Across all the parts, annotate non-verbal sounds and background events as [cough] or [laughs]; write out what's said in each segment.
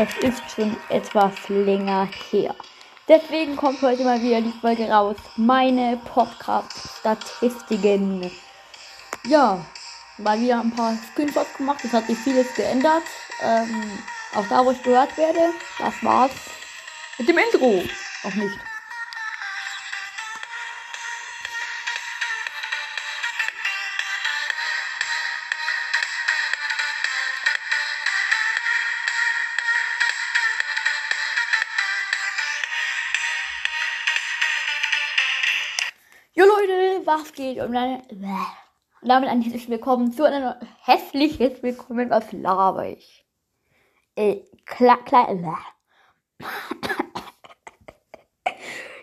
es ist schon etwas länger her. Deswegen kommt heute mal wieder die Folge raus. Meine Podcast-Statistiken. Ja, mal wieder ein paar Screenshots gemacht. Es hat sich vieles geändert. Ähm, auch da, wo ich gehört werde. Das war's mit dem Intro. Auch nicht. Was geht? Und dann, und damit ein herzliches Willkommen zu einem hässliches Willkommen. Was laber ich? Äh, klar, klar,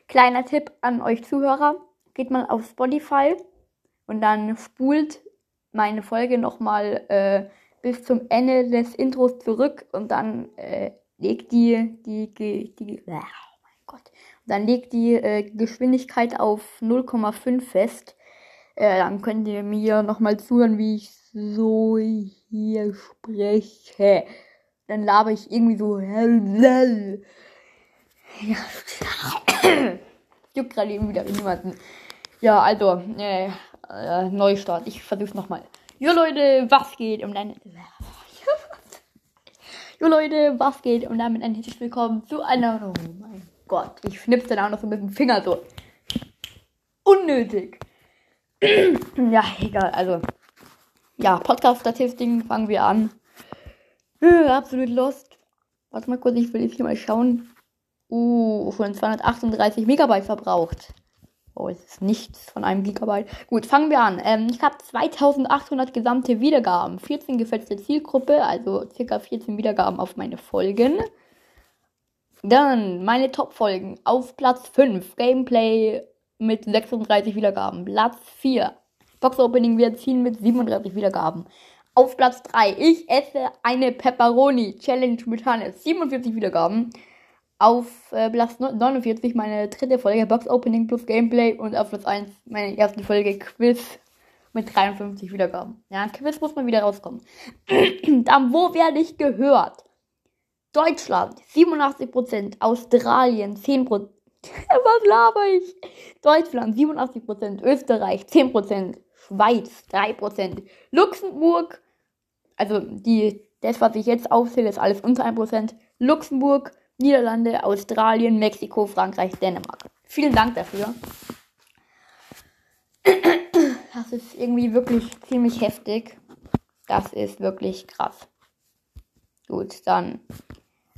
Kleiner Tipp an euch Zuhörer. Geht mal auf Spotify und dann spult meine Folge nochmal äh, bis zum Ende des Intros zurück und dann äh, legt die, die, die, die, mein Gott, dann legt die äh, Geschwindigkeit auf 0,5 fest. Äh, dann könnt ihr mir nochmal zuhören, wie ich so hier spreche. Dann laber ich irgendwie so. [clears throat] Ja. [clears throat] Juckt gerade eben wieder niemanden. Ja, also, äh, äh, Neustart. Ich versuch's nochmal. Jo Leute, was geht? Und dann. [laughs] Jo Leute, was geht? Und damit ein herzlich willkommen zu einer. Gott, ich schnipse dann auch noch so mit dem Finger so. Unnötig. [clears throat] ja, egal. Also, ja, Podcast-Statistiken fangen wir an. Absolut lost. Warte mal kurz, ich will jetzt hier mal schauen. Uh, schon 238 Megabyte verbraucht. Oh, es ist nichts von einem Gigabyte. Gut, fangen wir an. Ähm, ich habe 2800 gesamte Wiedergaben. 14 gefälschte Zielgruppe, also circa 14 Wiedergaben auf meine Folgen. Dann meine Top-Folgen. Auf Platz 5 Gameplay mit 36 Wiedergaben. Platz 4 Box Opening wir ziehen mit 37 Wiedergaben. Auf Platz 3 Ich esse eine Pepperoni Challenge mit Hannes. 47 Wiedergaben. Auf äh, Platz 49 meine dritte Folge Box Opening plus Gameplay. Und auf Platz 1 meine erste Folge Quiz mit 53 Wiedergaben. Ja, Quiz muss mal wieder rauskommen. [clears throat] Dann, wo werde ich gehört? Deutschland 87%, Australien 10%. [laughs] Was laber ich? Deutschland 87%, Österreich 10%, Schweiz 3%, Luxemburg, also die, das, was ich jetzt aufzähle, ist alles unter 1%, Luxemburg, Niederlande, Australien, Mexiko, Frankreich, Dänemark. Vielen Dank dafür. Das ist irgendwie wirklich ziemlich heftig. Das ist wirklich krass. Gut, dann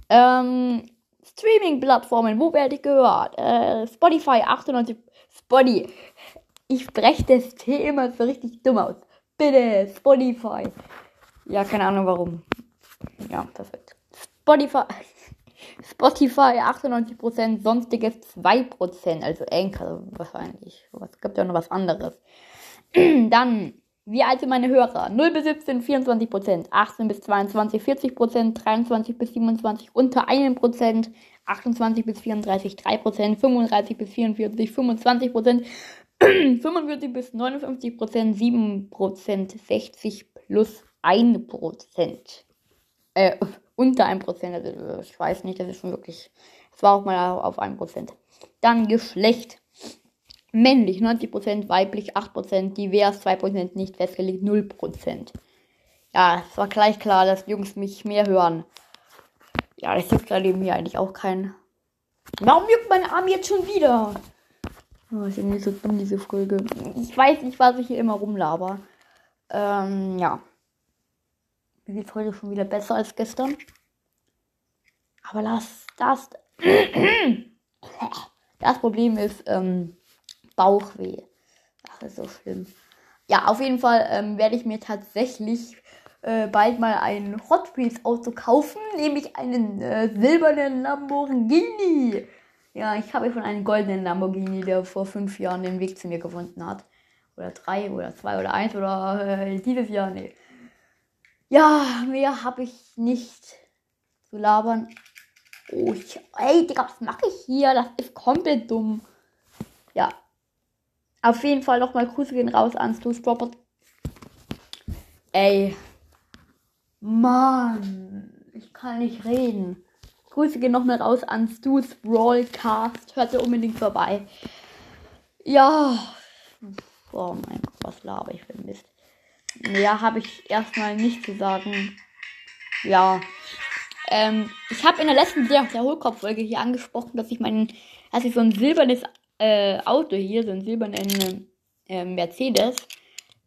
ähm, Streaming-Plattformen, wo werde ich gehört? Äh, Spotify 98. Spotify. Ich spreche das T immer so richtig dumm aus. Bitte, Spotify. Ja, keine Ahnung warum. Ja, perfekt. Spotify. [laughs] Spotify 98%, sonstiges 2%, also Anchor wahrscheinlich. Es gibt ja noch was anderes. [clears throat] Dann wie alt sind meine Hörer? 0 bis 17 24%, 18 bis 22 40%, 23 bis 27 unter 1%, 28 bis 34 3%, 35 bis 44 25%, 45 bis 59%, 7%, 60 plus 1%. Äh, unter 1%, also ich weiß nicht, das ist schon wirklich, es war auch mal auf 1%. Dann Geschlecht männlich 90%, weiblich 8%, divers 2%, nicht festgelegt 0%. Ja, es war gleich klar, dass Jungs mich mehr hören. Ja, das juckt gerade hier eigentlich auch keinen. Warum juckt mein Arm jetzt schon wieder? Oh, ist irgendwie so dumm, diese Folge. Ich weiß nicht, was ich hier immer rumlaber. Ähm, ja. Mir geht's heute schon wieder besser als gestern. Aber das, das, [clears throat] das Problem ist, ähm, Bauchweh. Das ist so schlimm. Ja, auf jeden Fall ähm, werde ich mir tatsächlich äh, bald mal ein Hot Wheels Auto kaufen, nämlich einen äh, silbernen Lamborghini. Ja, ich habe schon einen goldenen Lamborghini, der vor fünf Jahren den Weg zu mir gefunden hat. Oder drei oder zwei oder eins oder äh, dieses Jahr, nee. Ja, mehr habe ich nicht zu labern. Oh, ich, ey, Digga, was mache ich hier? Das ist komplett dumm. Ja, auf jeden Fall nochmal Grüße gehen raus an Stu Robert. Ey. Mann. Ich kann nicht reden. Grüße gehen nochmal raus an Stu's Broadcast. Hört ihr unbedingt vorbei. Ja. Oh mein Gott, was laber ich für Mist. Ja, habe ich erstmal nicht zu sagen. Ja. Ähm, ich habe in der letzten der, der Hohlkopffolge hier angesprochen, dass ich meinen, dass ich so ein silbernes äh, Auto hier, so ein silbernen äh, Mercedes,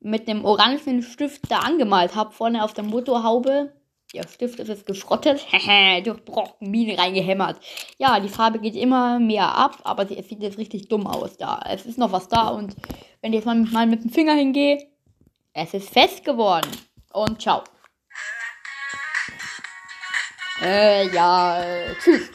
mit einem orangen Stift da angemalt habe, vorne auf der Motorhaube. Der Stift ist jetzt geschrottet. [laughs] Durchbrochen, Mine reingehämmert. Ja, die Farbe geht immer mehr ab, aber es sieht jetzt richtig dumm aus da. Es ist noch was da und wenn ich jetzt mal, mal mit dem Finger hingehe, es ist fest geworden. Und ciao. Äh, ja, äh, tschüss.